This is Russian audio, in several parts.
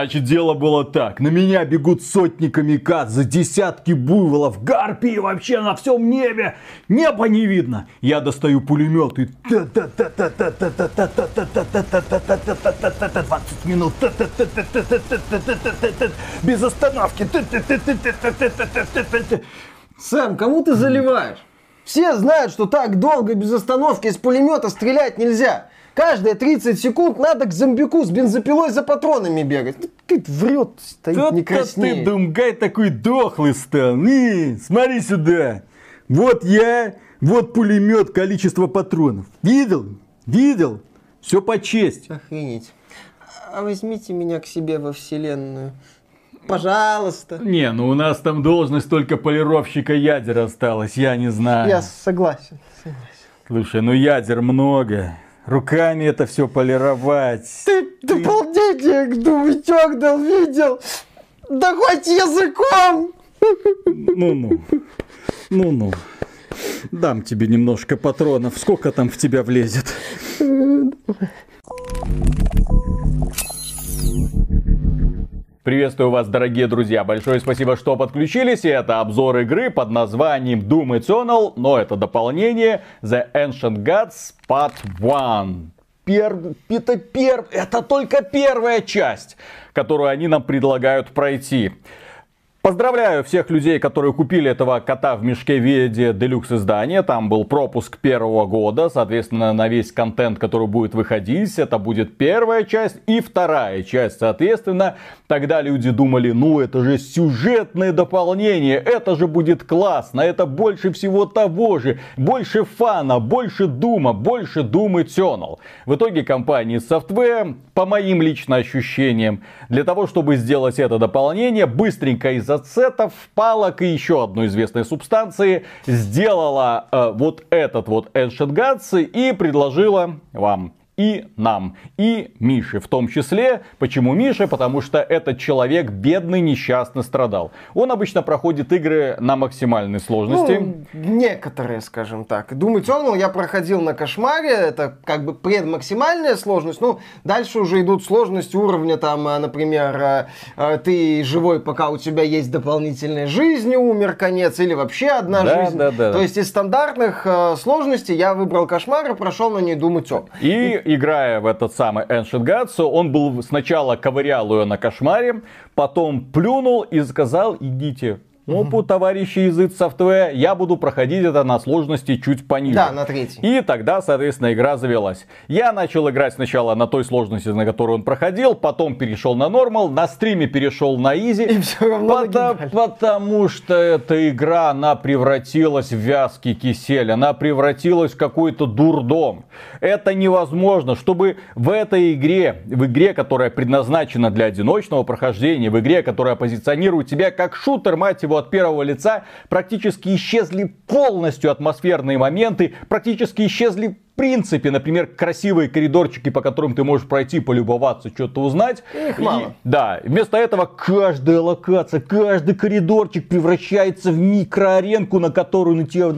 Значит, дело было так. На меня бегут сотни камикадзе, десятки буйволов, гарпии вообще на всем небе. Небо не видно. Я достаю пулемет и... 20 минут. Без остановки. Сэм, кому ты заливаешь? Все знают, что так долго без остановки из пулемета стрелять нельзя. Каждые 30 секунд надо к зомбику с бензопилой за патронами бегать. Ну, врет, стоит Что-то не краснеет. ты, Думгай, такой дохлый стал. И, смотри сюда. Вот я, вот пулемет, количество патронов. Видел? Видел? Все по чести. Охренеть. А возьмите меня к себе во вселенную. Пожалуйста. Не, ну у нас там должность только полировщика ядер осталась, я не знаю. Я согласен. согласен. Слушай, ну ядер много. Руками это все полировать. Ты дополнение к Думичок дал, видел? Да хоть языком! Ну-ну. Ну-ну. Дам тебе немножко патронов. Сколько там в тебя влезет? Приветствую вас, дорогие друзья. Большое спасибо, что подключились. И это обзор игры под названием Doom Eternal, но это дополнение The Ancient Gods Part 1. Пер... Это, пер... это только первая часть, которую они нам предлагают пройти. Поздравляю всех людей, которые купили этого кота в мешке в виде делюкс издания. Там был пропуск первого года, соответственно, на весь контент, который будет выходить. Это будет первая часть и вторая часть, соответственно. Тогда люди думали, ну это же сюжетное дополнение, это же будет классно, это больше всего того же, больше фана, больше дума, больше Doom Eternal. В итоге компания Software, по моим лично ощущениям, для того, чтобы сделать это дополнение, быстренько из ацетов, палок и еще одной известной субстанции сделала э, вот этот вот Ancient Gods и предложила вам и нам, и Мише в том числе. Почему Миша? Потому что этот человек бедный, несчастно страдал. Он обычно проходит игры на максимальной сложности. Ну, некоторые, скажем так. Doom Eternal я проходил на кошмаре, это как бы предмаксимальная сложность. Ну, дальше уже идут сложности уровня, там, а, например, а, а, ты живой, пока у тебя есть дополнительная жизнь, умер конец, или вообще одна Да, жизнь. да, да. То есть из стандартных сложностей я выбрал кошмар и прошел на ней Doom Eternal. И играя в этот самый Ancient Gods, он был сначала ковырял ее на кошмаре, потом плюнул и сказал, идите опу, товарищи из id Software, я буду проходить это на сложности чуть пониже. Да, на третий. И тогда, соответственно, игра завелась. Я начал играть сначала на той сложности, на которую он проходил, потом перешел на нормал, на стриме перешел на изи. И все равно нагибали. потому что эта игра, она превратилась в вязкий кисель, она превратилась в какой-то дурдом. Это невозможно, чтобы в этой игре, в игре, которая предназначена для одиночного прохождения, в игре, которая позиционирует тебя как шутер, мать его, от первого лица, практически исчезли полностью атмосферные моменты, практически исчезли принципе, например, красивые коридорчики, по которым ты можешь пройти, полюбоваться, что-то узнать. Их И- мало. да, вместо этого каждая локация, каждый коридорчик превращается в микроаренку, на которую на тебя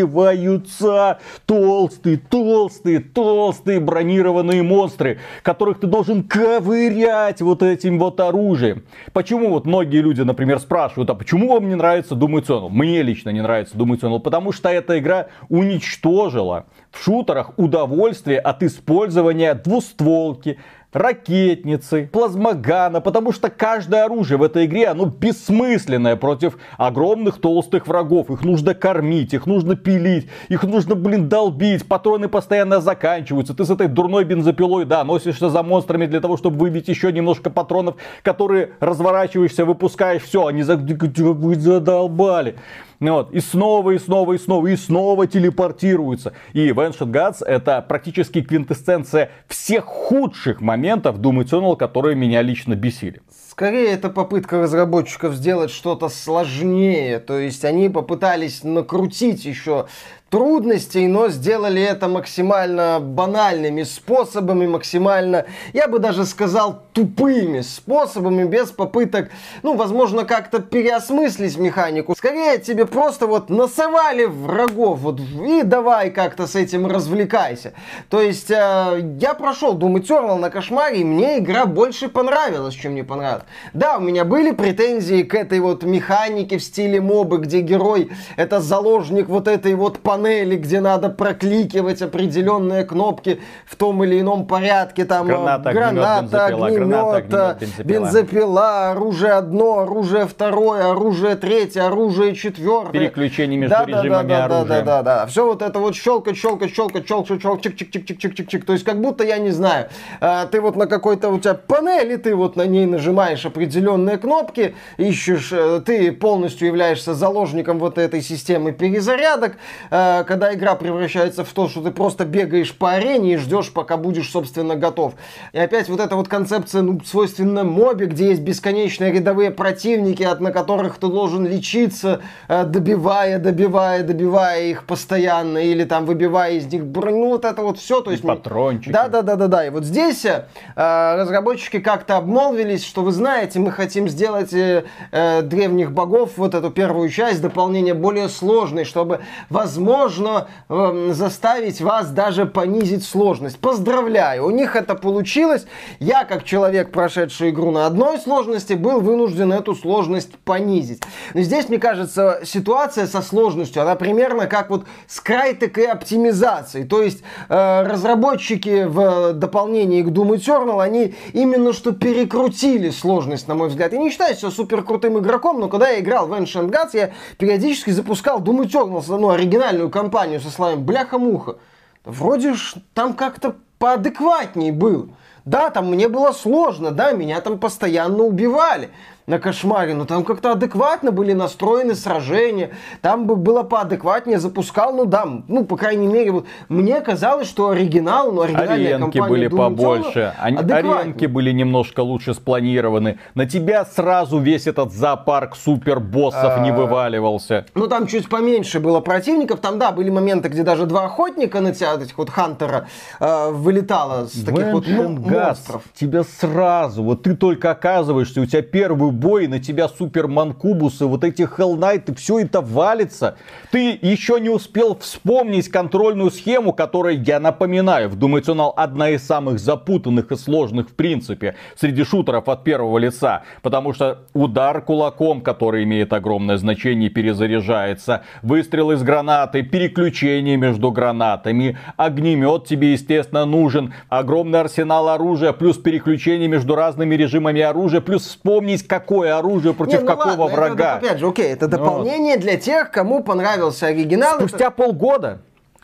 наваливаются толстые, толстые, толстые бронированные монстры, которых ты должен ковырять вот этим вот оружием. Почему вот многие люди, например, спрашивают, а почему вам не нравится Doom Eternal? Мне лично не нравится Doom Eternal, потому что эта игра уничтожила в шутерах удовольствие от использования двустволки, ракетницы, плазмогана, потому что каждое оружие в этой игре, оно бессмысленное против огромных толстых врагов. Их нужно кормить, их нужно пилить, их нужно, блин, долбить, патроны постоянно заканчиваются. Ты с этой дурной бензопилой, да, носишься за монстрами для того, чтобы выбить еще немножко патронов, которые разворачиваешься, выпускаешь, все, они за... вы задолбали. Ну Вот. И снова, и снова, и снова, и снова телепортируются. И Ancient Gods это практически квинтэссенция всех худших моментов Doom Eternal, которые меня лично бесили. Скорее, это попытка разработчиков сделать что-то сложнее. То есть они попытались накрутить еще трудностей, но сделали это максимально банальными способами, максимально, я бы даже сказал, тупыми способами, без попыток, ну, возможно, как-то переосмыслить механику. Скорее, тебе просто вот насовали врагов, вот, и давай как-то с этим развлекайся. То есть, э, я прошел Doom Eternal на кошмаре, и мне игра больше понравилась, чем не понравилась. Да, у меня были претензии к этой вот механике в стиле мобы, где герой это заложник вот этой вот панели панели, где надо прокликивать определенные кнопки в том или ином порядке. Там граната, граната огнемет, граната, огнемет бензопила. бензопила, оружие одно, оружие второе, оружие третье, оружие четвертое. Переключение между да, режимами да, да, оружия. Да, да, да, да. Все вот это вот щелкать, щелкать, щелкать, щелкать, щелкать, чик, чик, чик, чик, чик, чик, чик. То есть как будто, я не знаю, а, ты вот на какой-то у тебя панели, ты вот на ней нажимаешь определенные кнопки, ищешь, э, ты полностью являешься заложником вот этой системы перезарядок, а, Э, когда игра превращается в то, что ты просто бегаешь по арене и ждешь, пока будешь, собственно, готов. И опять вот эта вот концепция, ну, свойственна мобе, где есть бесконечные рядовые противники, от на которых ты должен лечиться, э, добивая, добивая, добивая их постоянно, или там выбивая из них броню, ну, вот это вот все. То есть, патрончики. Да, да, да, да, да. И вот здесь э, разработчики как-то обмолвились, что вы знаете, мы хотим сделать э, э, древних богов, вот эту первую часть, дополнение более сложной, чтобы, возможно, можно э, заставить вас даже понизить сложность. Поздравляю, у них это получилось. Я, как человек, прошедший игру на одной сложности, был вынужден эту сложность понизить. Но здесь, мне кажется, ситуация со сложностью, она примерно как вот с крайтек и оптимизацией. То есть э, разработчики в дополнении к Doom Eternal, они именно что перекрутили сложность, на мой взгляд. Я не считаю себя супер крутым игроком, но когда я играл в Ancient Gods, я периодически запускал Doom Eternal, ну, оригинальную компанию со словами «бляха-муха», вроде ж там как-то поадекватней был. Да, там мне было сложно, да, меня там постоянно убивали на кошмаре, но там как-то адекватно были настроены сражения, там бы было поадекватнее, запускал, ну да, ну, по крайней мере, вот мне казалось, что оригинал, ну, оригинальная Аренки были Doom побольше, аренки были немножко лучше спланированы, на тебя сразу весь этот зоопарк супербоссов не а, вываливался. Ну, там чуть поменьше было противников, там, да, были моменты, где даже два охотника на тебя, этих вот Хантера, э, вылетало с таких вот монстров. Тебя сразу, вот ты только оказываешься, у тебя первый бой, на тебя супер манкубусы, вот эти Hell Knight, все это валится. Ты еще не успел вспомнить контрольную схему, которая, я напоминаю, в Doom Eternal одна из самых запутанных и сложных в принципе среди шутеров от первого лица. Потому что удар кулаком, который имеет огромное значение, перезаряжается. Выстрел из гранаты, переключение между гранатами, огнемет тебе, естественно, нужен. Огромный арсенал оружия, плюс переключение между разными режимами оружия, плюс вспомнить, как какое оружие против Не, ну какого ладно, врага. Это, опять же, окей, это дополнение вот. для тех, кому понравился оригинал. Спустя это... полгода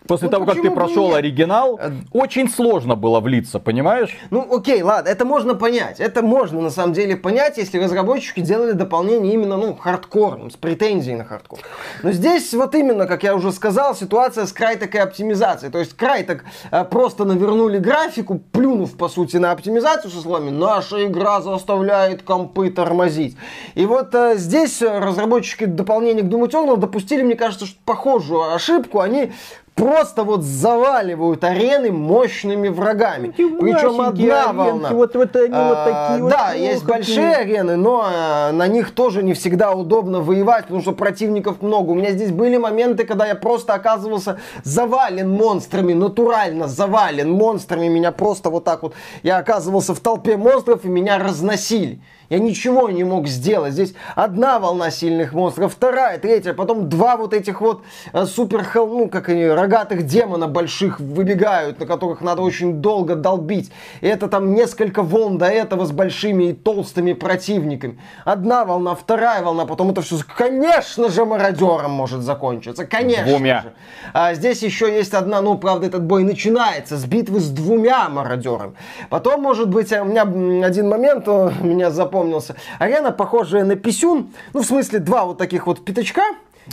После ну, того, как ты прошел нет? оригинал, э, очень сложно было влиться, понимаешь? Ну, окей, ладно, это можно понять. Это можно, на самом деле, понять, если разработчики делали дополнение именно, ну, хардкором, с претензией на хардкор. Но здесь вот именно, как я уже сказал, ситуация с Crytek и оптимизацией. То есть Crytek э, просто навернули графику, плюнув, по сути, на оптимизацию со словами «наша игра заставляет компы тормозить». И вот э, здесь разработчики дополнения к Doom Eternal допустили, мне кажется, что похожую ошибку. Они просто вот заваливают арены мощными врагами. Причем одна волна. Вот, вот они а, вот такие вот. Да, есть большие арены, но а, на них тоже не всегда удобно воевать, потому что противников много. У меня здесь были моменты, когда я просто оказывался завален монстрами, натурально завален монстрами. Меня просто вот так вот, я оказывался в толпе монстров и меня разносили. Я ничего не мог сделать. Здесь одна волна сильных монстров, вторая, третья, потом два вот этих вот э, супер, ну, как они, рогатых демона больших выбегают, на которых надо очень долго долбить. И это там несколько волн до этого с большими и толстыми противниками. Одна волна, вторая волна, потом это все, конечно же, мародером может закончиться. Конечно Двумя. же. А здесь еще есть одна, ну, правда, этот бой начинается с битвы с двумя мародерами. Потом, может быть, у меня один момент меня запомнил запомнился. Арена, похожая на писюн, ну, в смысле, два вот таких вот пятачка,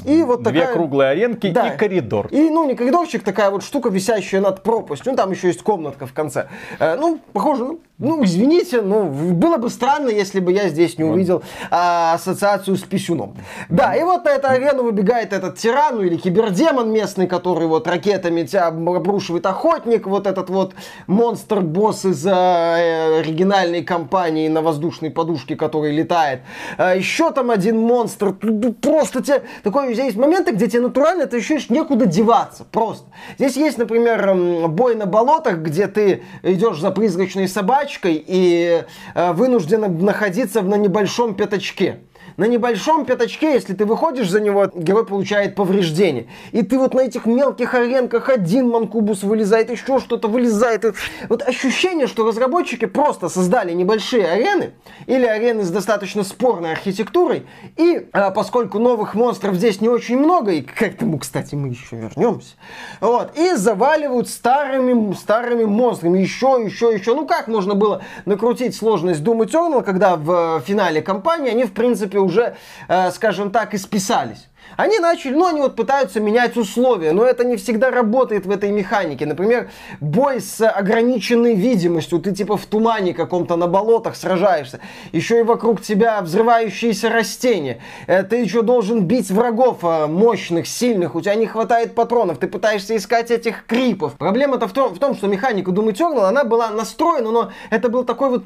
и вот Две такая... круглые аренки да. и коридор. И, ну, не коридорчик, такая вот штука, висящая над пропастью. Ну, там еще есть комнатка в конце. Э, ну, похоже, ну, Ну, извините, но было бы странно, если бы я здесь не увидел а, ассоциацию с писюном. Да, и вот на эту арену выбегает этот тиран, ну или кибердемон местный, который вот ракетами тебя обрушивает охотник, вот этот вот монстр-босс из а, оригинальной компании на воздушной подушке, который летает. А, еще там один монстр, просто тебе... Такой, здесь моменты, где тебе натурально ты ощущаешь некуда деваться, просто. Здесь есть, например, бой на болотах, где ты идешь за призрачной собачкой и э, вынуждена находиться на небольшом пятачке на небольшом пятачке, если ты выходишь за него, герой получает повреждение. И ты вот на этих мелких аренках один манкубус вылезает, еще что-то вылезает. Вот ощущение, что разработчики просто создали небольшие арены, или арены с достаточно спорной архитектурой, и а, поскольку новых монстров здесь не очень много, и к этому, кстати, мы еще вернемся, вот, и заваливают старыми, старыми монстрами, еще, еще, еще. Ну как можно было накрутить сложность Doom Eternal, когда в финале кампании они, в принципе, уже, э, скажем так, исписались. Они начали, ну, они вот пытаются менять условия, но это не всегда работает в этой механике. Например, бой с ограниченной видимостью, ты типа в тумане каком-то на болотах сражаешься, еще и вокруг тебя взрывающиеся растения, э, ты еще должен бить врагов э, мощных, сильных, у тебя не хватает патронов, ты пытаешься искать этих крипов. Проблема-то в том, в том, что механика Doom Eternal, она была настроена, но это был такой вот,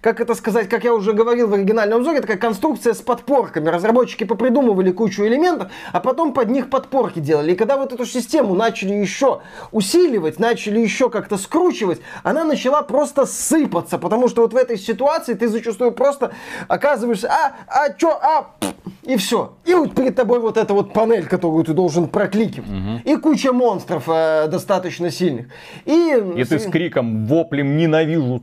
как это сказать, как я уже говорил в оригинальном обзоре, такая конструкция с подпорками. Разработчики попридумывали кучу элементов, элементов, а потом под них подпорки делали. И когда вот эту систему начали еще усиливать, начали еще как-то скручивать, она начала просто сыпаться, потому что вот в этой ситуации ты зачастую просто оказываешься, а, а, чё, а, и все. И вот перед тобой вот эта вот панель, которую ты должен прокликивать. Угу. И куча монстров э, достаточно сильных. И, и ты с криком, воплем «ненавижу»,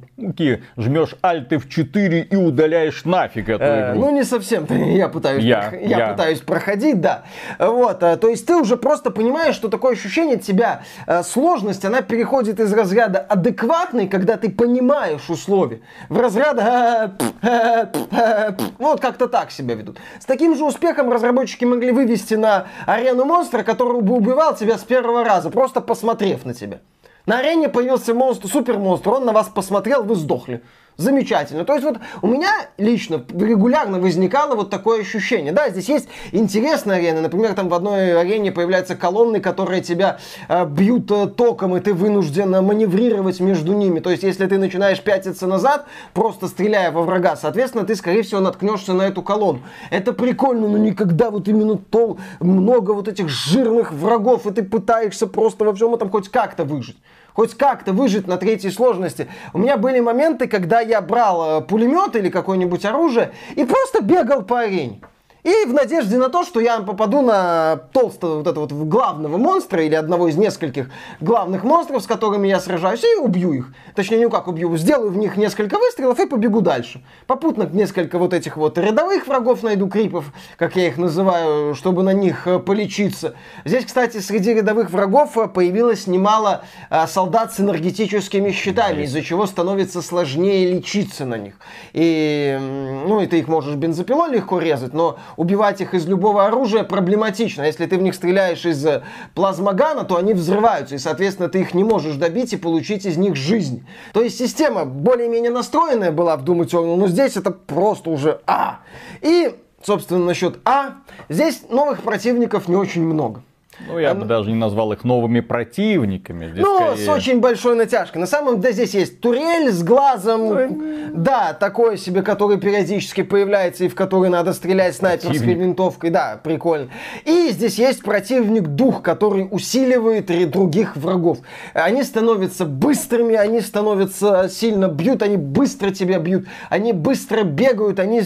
жмешь альты в 4 и удаляешь нафиг эту э, игру. Ну, не совсем. Я пытаюсь, я, я. я пытаюсь проходить, да. Вот, э, то есть ты уже просто понимаешь, что такое ощущение тебя, э, сложность, она переходит из разряда адекватный, когда ты понимаешь условия, в разряд вот как-то так себя ведут. С таким же успехом разработчики могли вывести на арену монстра, который бы убивал тебя с первого раза, просто посмотрев на тебя. На арене появился монстр, супер монстр, он на вас посмотрел, вы сдохли. Замечательно. То есть вот у меня лично регулярно возникало вот такое ощущение. Да, здесь есть интересные арены. Например, там в одной арене появляются колонны, которые тебя э, бьют э, током, и ты вынужден маневрировать между ними. То есть если ты начинаешь пятиться назад, просто стреляя во врага, соответственно, ты, скорее всего, наткнешься на эту колонну. Это прикольно, но никогда вот именно то много вот этих жирных врагов, и ты пытаешься просто во всем этом хоть как-то выжить хоть как-то выжить на третьей сложности. У меня были моменты, когда я брал э, пулемет или какое-нибудь оружие и просто бегал по арене. И в надежде на то, что я попаду на толстого вот этого вот главного монстра или одного из нескольких главных монстров, с которыми я сражаюсь, и убью их. Точнее, не как убью, сделаю в них несколько выстрелов и побегу дальше. Попутно несколько вот этих вот рядовых врагов найду, крипов, как я их называю, чтобы на них э, полечиться. Здесь, кстати, среди рядовых врагов э, появилось немало а, солдат с энергетическими щитами, из-за чего становится сложнее лечиться на них. И, ну, и ты их можешь бензопилой легко резать, но убивать их из любого оружия проблематично. Если ты в них стреляешь из э, плазмогана, то они взрываются, и, соответственно, ты их не можешь добить и получить из них жизнь. То есть система более-менее настроенная была в Doom Eternal, но здесь это просто уже А. И, собственно, насчет А, здесь новых противников не очень много. Ну, я бы даже не назвал их новыми противниками. Здесь ну, скорее... с очень большой натяжкой. На самом деле здесь есть турель с глазом. Да, такой себе, который периодически появляется и в который надо стрелять снайперской противник. винтовкой. Да, прикольно. И здесь есть противник-дух, который усиливает других врагов. Они становятся быстрыми, они становятся сильно бьют, они быстро тебя бьют, они быстро бегают, они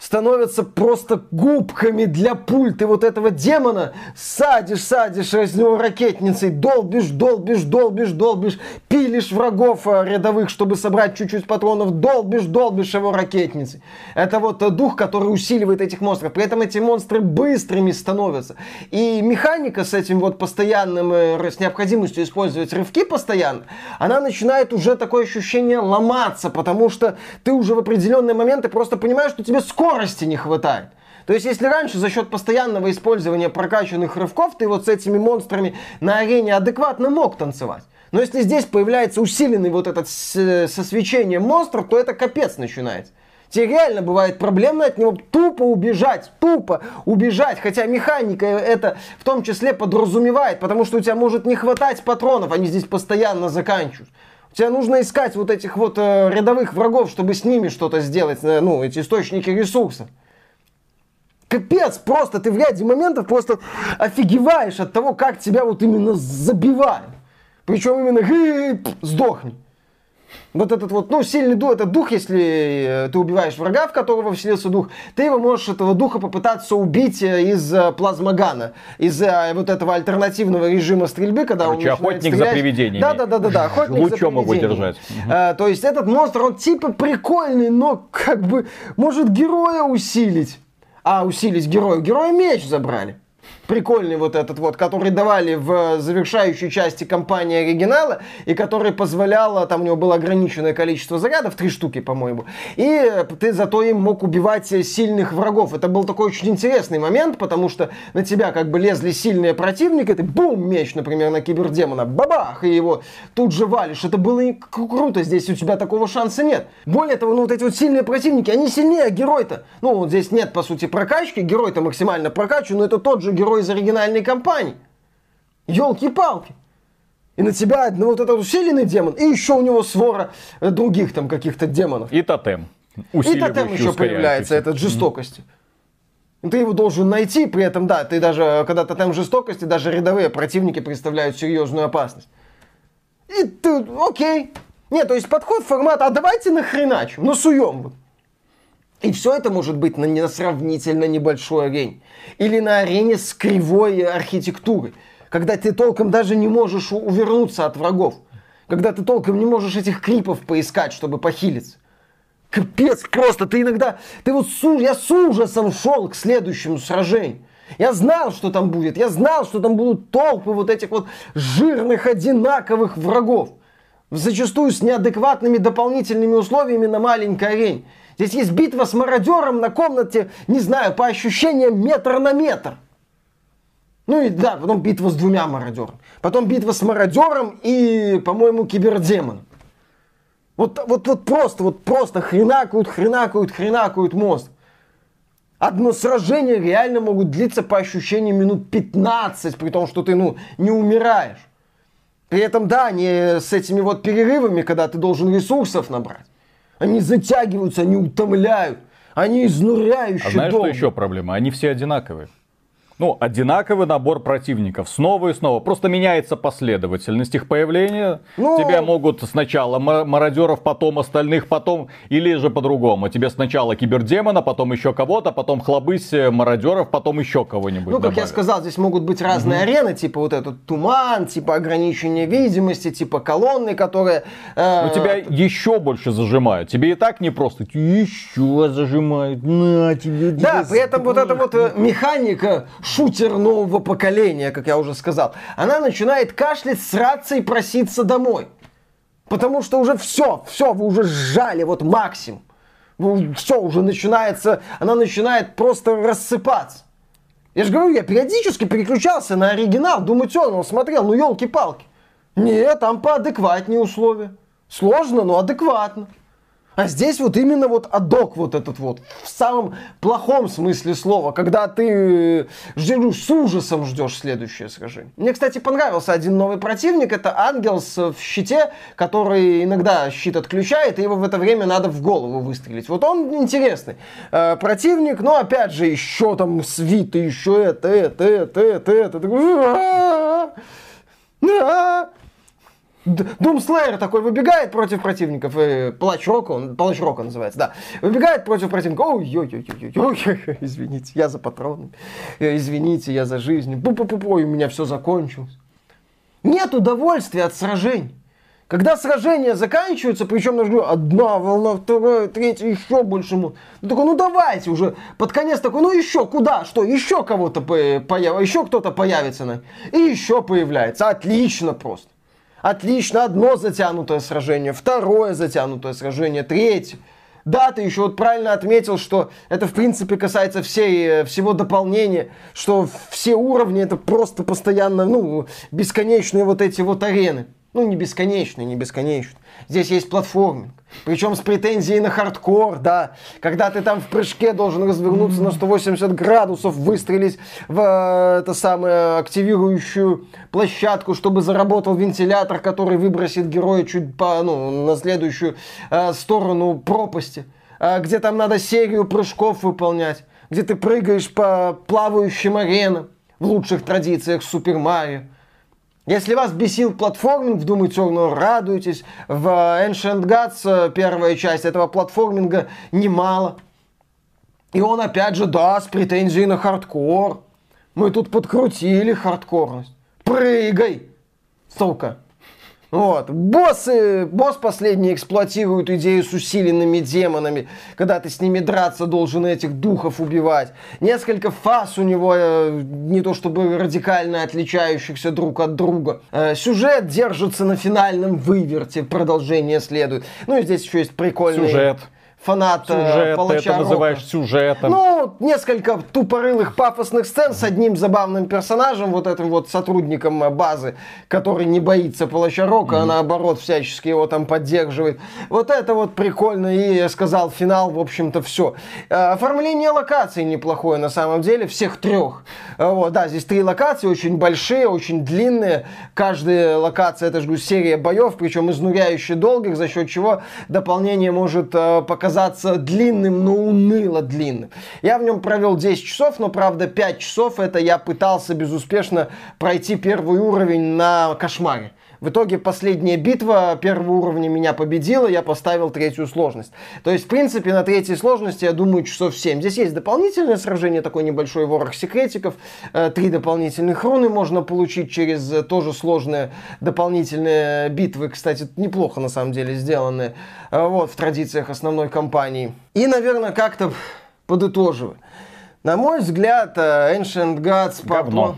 становятся просто губками для пуль. Ты вот этого демона садишь, садишь из него ракетницей, долбишь, долбишь, долбишь, долбишь, пилишь врагов э, рядовых, чтобы собрать чуть-чуть патронов, долбишь, долбишь его ракетницей. Это вот э, дух, который усиливает этих монстров. При этом эти монстры быстрыми становятся. И механика с этим вот постоянным, э, с необходимостью использовать рывки постоянно, она начинает уже такое ощущение ломаться, потому что ты уже в определенные моменты просто понимаешь, что тебе скоро скорости не хватает. То есть, если раньше за счет постоянного использования прокачанных рывков ты вот с этими монстрами на арене адекватно мог танцевать, Но если здесь появляется усиленный вот этот со свечением монстр, то это капец начинается. Тебе реально бывает проблемно от него тупо убежать, тупо убежать. Хотя механика это в том числе подразумевает, потому что у тебя может не хватать патронов, они здесь постоянно заканчиваются. Тебе нужно искать вот этих вот э, рядовых врагов, чтобы с ними что-то сделать, э, ну, эти источники ресурсов. Капец, просто ты в ряде моментов просто офигеваешь от того, как тебя вот именно забивают. Причем именно сдохни. Вот этот вот, ну, сильный дух, это дух, если э, ты убиваешь врага, в которого вселился дух, ты его можешь, этого духа, попытаться убить э, из э, плазмогана, из вот этого альтернативного режима стрельбы, когда Короче, он охотник стрелять. за привидениями. Да, да, да, да, да, охотник Лучом за его держать. А, то есть этот монстр, он типа прикольный, но как бы может героя усилить. А, усилить героя. Героя меч забрали прикольный вот этот вот, который давали в завершающей части кампании оригинала, и который позволял, там у него было ограниченное количество зарядов, три штуки, по-моему, и ты зато им мог убивать сильных врагов. Это был такой очень интересный момент, потому что на тебя как бы лезли сильные противники, ты бум, меч, например, на кибердемона, бабах, и его тут же валишь. Это было круто, здесь у тебя такого шанса нет. Более того, ну вот эти вот сильные противники, они сильнее герой-то. Ну, вот здесь нет, по сути, прокачки, герой-то максимально прокачан, но это тот же герой из оригинальной кампании. Елки-палки. И на тебя ну, вот этот усиленный демон, и еще у него свора э, других там каких-то демонов. И тотем. И тотем еще появляется, этот жестокости. Ты его должен найти, при этом, да, ты даже, когда тотем жестокости, даже рядовые противники представляют серьезную опасность. И ты, окей. Нет, то есть подход формата, а давайте нахреначим, ну суем. И все это может быть на, на сравнительно небольшой арене. Или на арене с кривой архитектурой. Когда ты толком даже не можешь увернуться от врагов. Когда ты толком не можешь этих крипов поискать, чтобы похилиться. Капец, просто ты иногда... Ты вот с, я с ужасом шел к следующему сражению. Я знал, что там будет. Я знал, что там будут толпы вот этих вот жирных, одинаковых врагов. Зачастую с неадекватными дополнительными условиями на маленькой арене. Здесь есть битва с мародером на комнате, не знаю, по ощущениям метр на метр. Ну и да, потом битва с двумя мародерами. Потом битва с мародером и, по-моему, кибердемоном. Вот, вот, вот просто, вот просто хренакают, хренакают, хренакают мост. Одно сражение реально могут длиться по ощущениям минут 15, при том, что ты, ну, не умираешь. При этом, да, не с этими вот перерывами, когда ты должен ресурсов набрать. Они затягиваются, они утомляют. Они изнуряющие А знаешь, долго. что еще проблема? Они все одинаковые. Ну, одинаковый набор противников. Снова и снова. Просто меняется последовательность их появления. Ну... Тебя могут сначала мародеров, потом остальных, потом... Или же по-другому. Тебе сначала кибердемона, потом еще кого-то, потом хлобысь э, мародеров, потом еще кого-нибудь Ну, как добавят. я сказал, здесь могут быть разные угу. арены. Типа вот этот туман, типа ограничение видимости, типа колонны, которые... Э... Но тебя еще больше зажимают. Тебе и так не просто. Еще зажимают. На тебе. Да, при этом вот эта вот э, механика шутер нового поколения, как я уже сказал, она начинает кашлять, сраться и проситься домой. Потому что уже все, все, вы уже сжали, вот максимум. Все, уже начинается, она начинает просто рассыпаться. Я же говорю, я периодически переключался на оригинал, думаю, он смотрел, ну елки-палки. Нет, там поадекватнее условия. Сложно, но адекватно. А здесь вот именно вот адок вот этот вот, в самом плохом смысле слова, когда ты ждешь, с ужасом ждешь следующее сражение. Мне, кстати, понравился один новый противник, это Ангелс в щите, который иногда щит отключает, и его в это время надо в голову выстрелить. Вот он интересный э, противник, но опять же еще там свиты, еще это, это, это, это, это. это. Думслейер такой выбегает против противников, э, плач рока, он, плач рока называется, да, выбегает против противника, ой, ой, ой, ой, ой, извините, я за патроны, э, извините, я за жизнь, пу пу пу у меня все закончилось. Нет удовольствия от сражений. Когда сражения заканчиваются, причем ну, одна волна, вторая, третья, еще больше. Ну такой, ну давайте уже. Под конец такой, ну еще куда, что, еще кого-то появится, еще кто-то появится. На... И еще появляется. Отлично просто. Отлично, одно затянутое сражение, второе затянутое сражение, третье. Да, ты еще вот правильно отметил, что это в принципе касается всей, э, всего дополнения, что все уровни это просто постоянно, ну, бесконечные вот эти вот арены. Ну, не бесконечный, не бесконечный. Здесь есть платформинг. Причем с претензией на хардкор, да. Когда ты там в прыжке должен развернуться на 180 градусов, выстрелить в э, это самое активирующую площадку, чтобы заработал вентилятор, который выбросит героя чуть по, ну, на следующую э, сторону пропасти. Э, где там надо серию прыжков выполнять. Где ты прыгаешь по плавающим аренам в лучших традициях Супер Марио. Если вас бесил платформинг в Doom Eternal, радуйтесь. В Ancient Gods э, первая часть этого платформинга немало. И он опять же, да, с претензией на хардкор. Мы тут подкрутили хардкорность. Прыгай, сука. Вот. Боссы, босс последний эксплуатирует идею с усиленными демонами, когда ты с ними драться должен этих духов убивать. Несколько фаз у него, э, не то чтобы радикально отличающихся друг от друга. Э, сюжет держится на финальном выверте, продолжение следует. Ну и здесь еще есть прикольный... Сюжет фанат Сюжет, палача ты это называешь сюжетом. Ну, несколько тупорылых пафосных сцен с одним забавным персонажем, вот этим вот сотрудником базы, который не боится палача Рока, mm-hmm. а наоборот всячески его там поддерживает. Вот это вот прикольно, и я сказал, финал, в общем-то, все. Э, оформление локаций неплохое на самом деле, всех трех. Э, вот, да, здесь три локации, очень большие, очень длинные. Каждая локация, это же серия боев, причем изнуряюще долгих, за счет чего дополнение может э, показать казаться длинным, но уныло длинным. Я в нем провел 10 часов, но правда 5 часов это я пытался безуспешно пройти первый уровень на кошмаре. В итоге последняя битва первого уровня меня победила, я поставил третью сложность. То есть, в принципе, на третьей сложности, я думаю, часов 7. Здесь есть дополнительное сражение, такой небольшой ворох секретиков. Э, три дополнительных руны можно получить через э, тоже сложные дополнительные битвы. Кстати, неплохо на самом деле сделаны э, вот, в традициях основной кампании. И, наверное, как-то подытоживая. На мой взгляд, Ancient Gods... Говно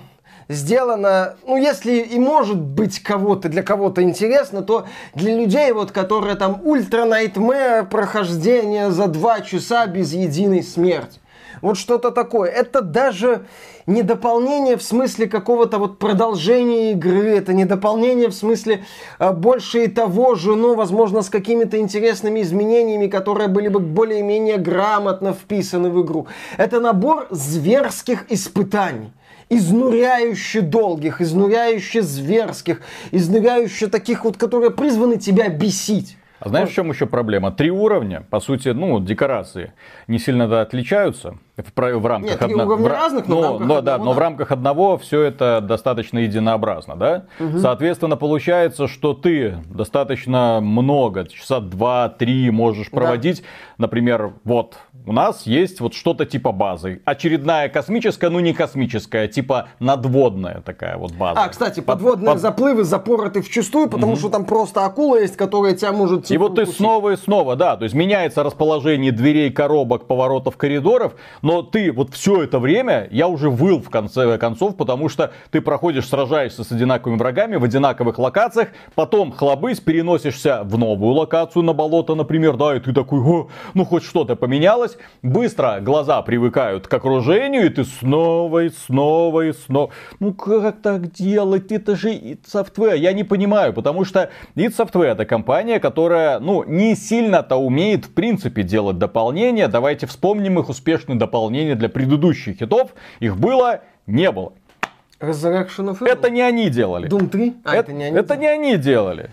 сделано, ну, если и может быть кого-то, для кого-то интересно, то для людей, вот, которые там ультра найтмэр прохождение за два часа без единой смерти. Вот что-то такое. Это даже не дополнение в смысле какого-то вот продолжения игры, это не дополнение в смысле э, больше и того же, но, возможно, с какими-то интересными изменениями, которые были бы более-менее грамотно вписаны в игру. Это набор зверских испытаний изнуряюще долгих, изнуряюще зверских, изнуряюще таких вот, которые призваны тебя бесить. А знаешь, в чем еще проблема? Три уровня, по сути, ну, декорации не сильно отличаются в, в рамках Нет, одно... в... разных, но, но, в рамках но, одного, да, но в рамках одного все это достаточно единообразно, да? Угу. Соответственно, получается, что ты достаточно много, часа два-три можешь проводить, да. например, вот у нас есть вот что-то типа базы. Очередная космическая, ну не космическая, типа надводная такая вот база. А, кстати, подводные под... заплывы запороты вчастую, потому угу. что там просто акула есть, которая тебя может... Типа, и вот ты снова и снова, да, то есть меняется расположение дверей, коробок, поворотов, коридоров, но ты вот все это время, я уже выл в конце концов, потому что ты проходишь, сражаешься с одинаковыми врагами в одинаковых локациях, потом хлобысь, переносишься в новую локацию на болото, например, да, и ты такой, О, ну хоть что-то поменялось. Быстро глаза привыкают к окружению, и ты снова и снова и снова. Ну как так делать? Это же id Software. Я не понимаю, потому что id Software это компания, которая, ну, не сильно-то умеет в принципе делать дополнения. Давайте вспомним их успешные дополнения для предыдущих хитов. Их было, не было. Resurrection of Evil. Это не они делали. Doom 3? А, это, это не они. Это не они делали.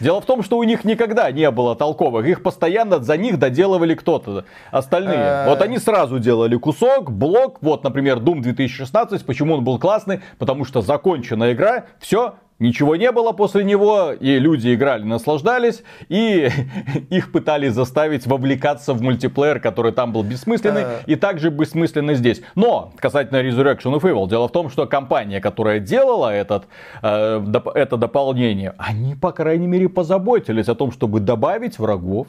Дело в том, что у них никогда не было толковых. Их постоянно за них доделывали кто-то. Остальные. Э. Вот они сразу делали кусок, блок. Вот, например, Doom 2016. Почему он был классный? Потому что закончена игра. Все, Ничего не было после него, и люди играли, наслаждались, и их пытались заставить вовлекаться в мультиплеер, который там был бессмысленный, и также бессмысленный здесь. Но, касательно Resurrection of Evil, дело в том, что компания, которая делала этот, э, доп- это дополнение, они, по крайней мере, позаботились о том, чтобы добавить врагов,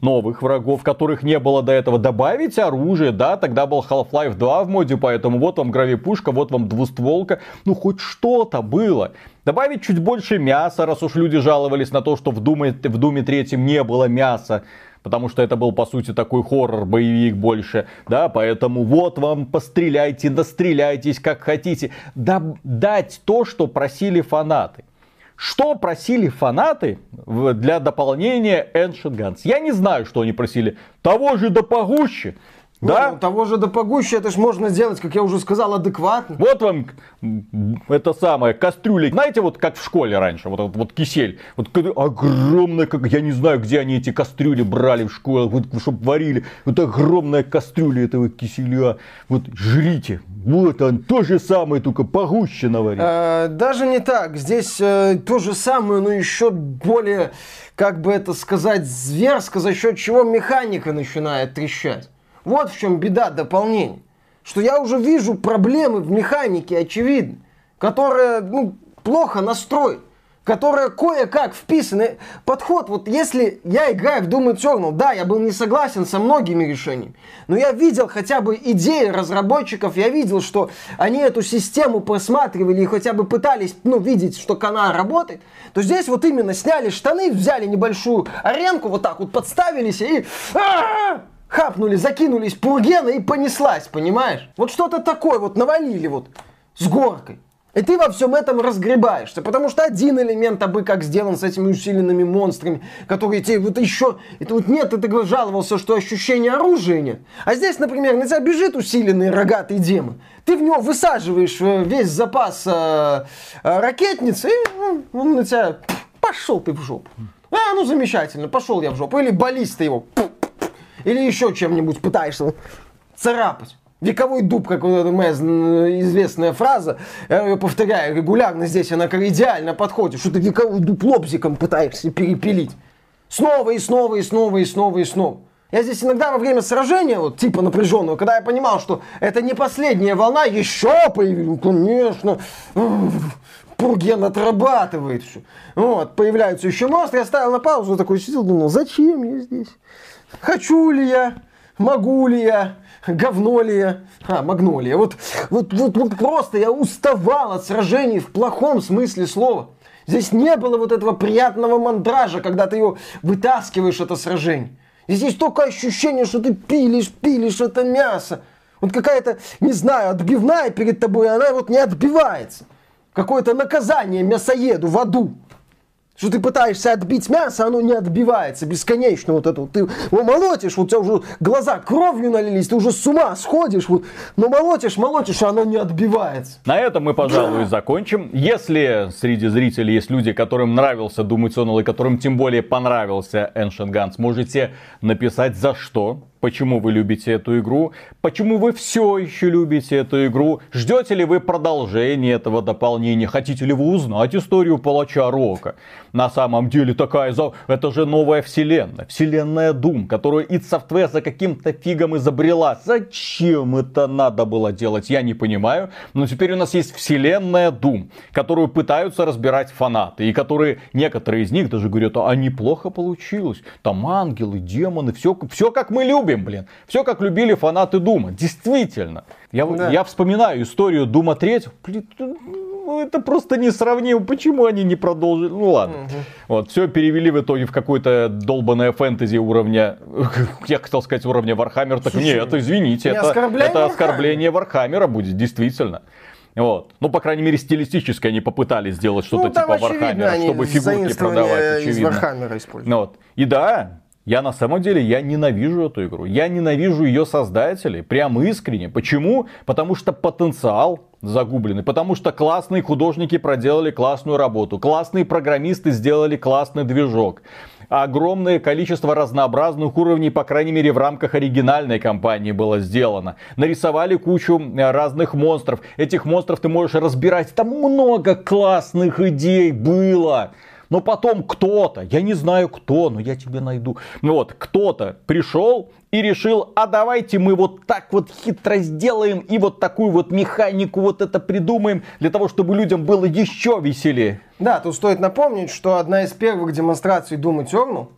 новых врагов, которых не было до этого, добавить оружие, да, тогда был Half-Life 2 в моде, поэтому вот вам гравипушка, вот вам двустволка, ну хоть что-то было. Добавить чуть больше мяса, раз уж люди жаловались на то, что в Думе, в Думе 3 не было мяса потому что это был, по сути, такой хоррор-боевик больше, да, поэтому вот вам постреляйте, достреляйтесь как хотите, да, дать то, что просили фанаты. Что просили фанаты для дополнения Ancient Guns? Я не знаю, что они просили. Того же да погуще. Да? Ну, того же до погуще, это ж можно сделать, как я уже сказал, адекватно. Вот вам это самое, кастрюля. Знаете, вот как в школе раньше, вот этот вот кисель. Вот огромная, как я не знаю, где они эти кастрюли брали в школе, вот, чтобы варили. Вот огромная кастрюля этого киселя. Вот жрите. Вот он, то же самое, только погуще наварить. А, даже не так. Здесь э, то же самое, но еще более, как бы это сказать, зверско, за счет чего механика начинает трещать. Вот в чем беда дополнений. Что я уже вижу проблемы в механике, очевидно, которая ну, плохо настроена которая кое-как вписаны. Подход, вот если я играю в Doom Eternal, да, я был не согласен со многими решениями, но я видел хотя бы идеи разработчиков, я видел, что они эту систему просматривали и хотя бы пытались, ну, видеть, что канал работает, то здесь вот именно сняли штаны, взяли небольшую аренку, вот так вот подставились и хапнули, закинулись пургена и понеслась, понимаешь? Вот что-то такое вот навалили вот с горкой. И ты во всем этом разгребаешься, потому что один элемент абы как сделан с этими усиленными монстрами, которые тебе вот еще... Это вот нет, ты жаловался, что ощущения оружия нет. А здесь, например, на тебя бежит усиленный рогатый демон. Ты в него высаживаешь э, весь запас э, э, ракетницы, и ну, он на тебя... Пошел ты в жопу. А, ну замечательно, пошел я в жопу. Или баллиста его. Или еще чем-нибудь пытаешься царапать. Вековой дуб, как вот эта моя известная фраза, я ее повторяю регулярно здесь, она как идеально подходит, что ты вековой дуб лобзиком пытаешься перепилить. Снова и снова и снова и снова и снова. Я здесь иногда во время сражения, вот типа напряженного, когда я понимал, что это не последняя волна, еще появилась, конечно, Пурген отрабатывает все. Вот, появляются еще монстры, я ставил на паузу, такой сидел, думал, зачем я здесь? Хочу ли я? Могу ли я? говно ли я? А, магнолия. Вот, вот, вот, вот просто я уставал от сражений в плохом смысле слова. Здесь не было вот этого приятного мандража, когда ты его вытаскиваешь, это сражение. Здесь есть только ощущение, что ты пилишь, пилишь это мясо. Вот какая-то, не знаю, отбивная перед тобой, она вот не отбивается. Какое-то наказание мясоеду в аду что ты пытаешься отбить мясо, оно не отбивается бесконечно. Вот это вот ты его молотишь, вот у тебя уже глаза кровью налились, ты уже с ума сходишь, вот, но молотишь, молотишь, а оно не отбивается. На этом мы, пожалуй, да. закончим. Если среди зрителей есть люди, которым нравился Doom Eternal и которым тем более понравился Ancient Guns, можете написать за что почему вы любите эту игру, почему вы все еще любите эту игру, ждете ли вы продолжения этого дополнения, хотите ли вы узнать историю палача Рока. На самом деле такая, это же новая вселенная, вселенная Doom, которую id Software за каким-то фигом изобрела. Зачем это надо было делать, я не понимаю, но теперь у нас есть вселенная Doom, которую пытаются разбирать фанаты, и которые, некоторые из них даже говорят, а неплохо получилось, там ангелы, демоны, все, все как мы любим любим, блин. Все как любили фанаты Дума. Действительно. Я, да. я вспоминаю историю Дума 3. Блин, ну, это просто несравнимо. Почему они не продолжили? Ну ладно. Угу. Вот, все перевели в итоге в какое-то долбанное фэнтези уровня, я хотел сказать уровня Вархаммер, так Слушай, нет, извините, не это, оскорбление, это оскорбление Вархаммера будет, действительно. Вот. Ну, по крайней мере, стилистически они попытались сделать что-то ну, типа Вархаммера, чтобы фигурки продавать, очевидно. Из Вархаммера используют. Ну, вот. И да, я на самом деле, я ненавижу эту игру. Я ненавижу ее создателей. Прям искренне. Почему? Потому что потенциал загубленный. Потому что классные художники проделали классную работу. Классные программисты сделали классный движок. Огромное количество разнообразных уровней, по крайней мере, в рамках оригинальной кампании было сделано. Нарисовали кучу э, разных монстров. Этих монстров ты можешь разбирать. Там много классных идей было. Но потом кто-то, я не знаю кто, но я тебе найду. Ну вот, кто-то пришел и решил, а давайте мы вот так вот хитро сделаем и вот такую вот механику вот это придумаем для того, чтобы людям было еще веселее. Да, тут стоит напомнить, что одна из первых демонстраций Doom Eternal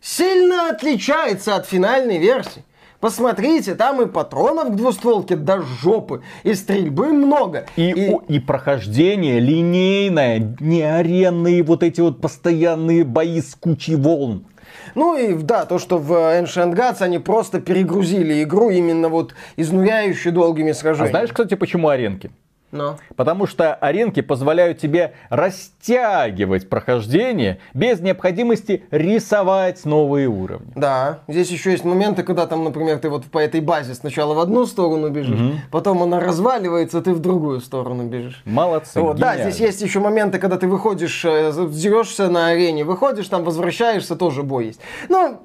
сильно отличается от финальной версии. Посмотрите, там и патронов к двустволке до жопы, и стрельбы много. И, и... и прохождение линейное, не аренные вот эти вот постоянные бои с кучей волн. Ну и да, то, что в Ancient Gods они просто перегрузили игру именно вот изнуряющей долгими сражениями. А знаешь, кстати, почему аренки? Но. Потому что аренки позволяют тебе растягивать прохождение без необходимости рисовать новые уровни. Да, здесь еще есть моменты, когда там, например, ты вот по этой базе сначала в одну сторону бежишь, Мгм. потом она разваливается, ты в другую сторону бежишь. Молодцы. Вот, да, здесь есть еще моменты, когда ты выходишь, э, дерешься на арене, выходишь, там возвращаешься, тоже бой есть. Ну,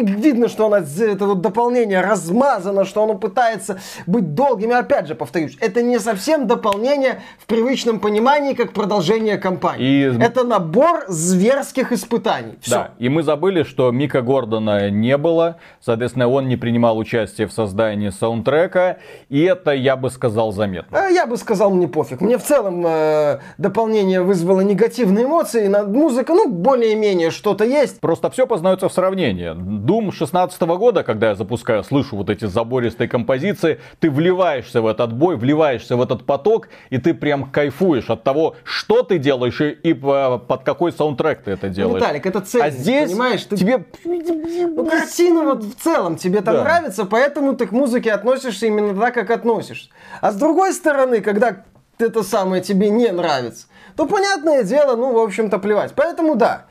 видно, что она, это вот дополнение размазано, что оно пытается быть долгим. И опять же, повторюсь, это не совсем дополнение в привычном понимании, как продолжение кампании. И- Это набор зверских испытаний. Все. Да, и мы забыли, что Мика Гордона не было, соответственно, он не принимал участие в создании саундтрека, и это, я бы сказал, заметно. А Я бы сказал, мне пофиг. Мне в целом э, дополнение вызвало негативные эмоции. Музыка, ну, более-менее что-то есть. Просто все познается в сравнении. Doom 16 года, когда я запускаю, слышу вот эти забористые композиции, ты вливаешься в этот бой, вливаешься в этот поток, и ты прям кайфуешь от того, что ты делаешь и, и по- под какой саундтрек ты это Ну, делаешь. Виталик, это цель, а здесь понимаешь? Ты... тебе... Ну, картина вот в целом тебе там Да. нравится, поэтому ты к музыке относишься именно так, как относишься. А с другой стороны, когда это самое тебе не нравится, то, понятное дело, ну, в общем-то, плевать. Поэтому, да,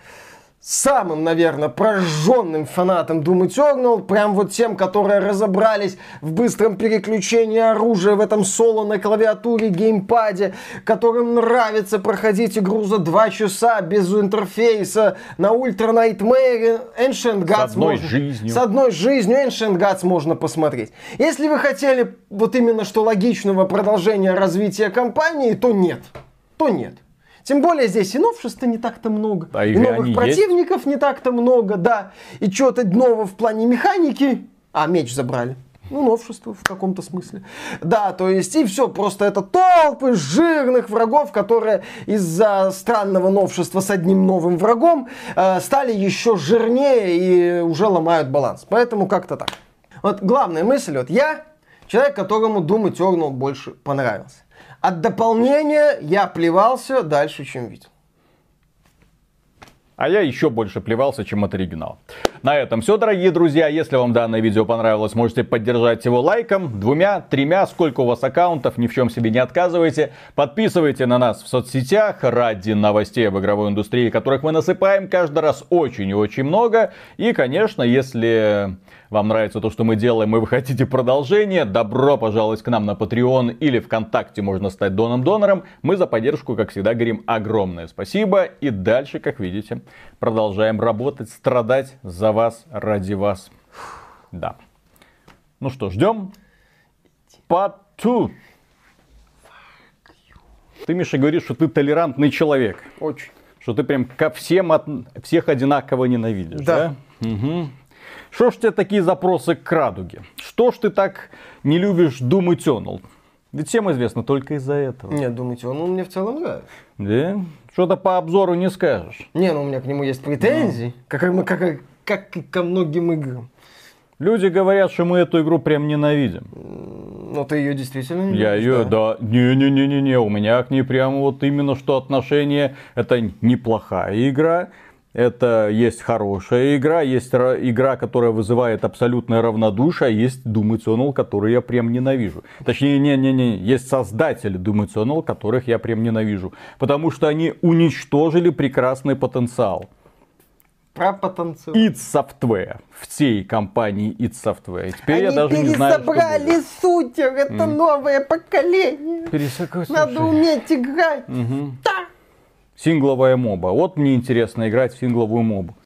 самым, наверное, прожженным фанатом Doom Eternal, прям вот тем, которые разобрались в быстром переключении оружия в этом соло на клавиатуре, геймпаде, которым нравится проходить игру за два часа без интерфейса на Ultra Nightmare, Ancient Gods одной можно- жизнью. С одной жизнью Ancient Gods можно посмотреть. Если вы хотели вот именно что логичного продолжения развития компании, то нет. То нет. Тем более здесь и новшеств не так-то много. А и новых они есть? противников не так-то много, да. И что-то нового в плане механики. А, меч забрали. Ну, новшество в каком-то смысле. Да, то есть, и все, просто это толпы жирных врагов, которые из-за странного новшества с одним новым врагом э, стали еще жирнее и уже ломают баланс. Поэтому как-то так. Вот главная мысль, вот я человек, которому Doom Eternal больше понравился. От дополнения я плевался дальше, чем видел. А я еще больше плевался, чем от оригинала. На этом все, дорогие друзья. Если вам данное видео понравилось, можете поддержать его лайком, двумя, тремя, сколько у вас аккаунтов, ни в чем себе не отказывайте. Подписывайте на нас в соцсетях ради новостей об игровой индустрии, которых мы насыпаем каждый раз очень и очень много. И, конечно, если вам нравится то, что мы делаем, и вы хотите продолжение, добро пожаловать к нам на Patreon или ВКонтакте можно стать доном-донором. Мы за поддержку, как всегда, говорим огромное спасибо. И дальше, как видите, продолжаем работать, страдать за вас, ради вас. Да. Ну что, ждем? Пату. Ты, Миша, говоришь, что ты толерантный человек. Очень. Что ты прям ко всем от... всех одинаково ненавидишь, да? Да. Угу. Что ж у тебя такие запросы к радуге? Что ж ты так не любишь Doom Eternal? Ведь всем известно только из-за этого. Не, думаете, он, он мне в целом нравится. Да? Что-то по обзору не скажешь. Не, ну у меня к нему есть претензии, как, и мы- как, и- как и ко многим играм. Люди говорят, что мы эту игру прям ненавидим. Но ты ее действительно не Я ее, да, не-не-не-не-не, у меня к ней прямо вот именно что отношение, это неплохая игра, это есть хорошая игра, есть ра- игра, которая вызывает абсолютное равнодушие, а есть Doom Eternal, который я прям ненавижу. Точнее, не-не-не, есть создатели Doom Eternal, которых я прям ненавижу. Потому что они уничтожили прекрасный потенциал. Про потенциал. id Software, всей компании id Software. Теперь я Они даже не знаю, пересобрали сутер, это новое поколение. Пересекай, Надо слушай. уметь играть. Мгм. Да. Сингловая моба. Вот мне интересно играть в сингловую мобу.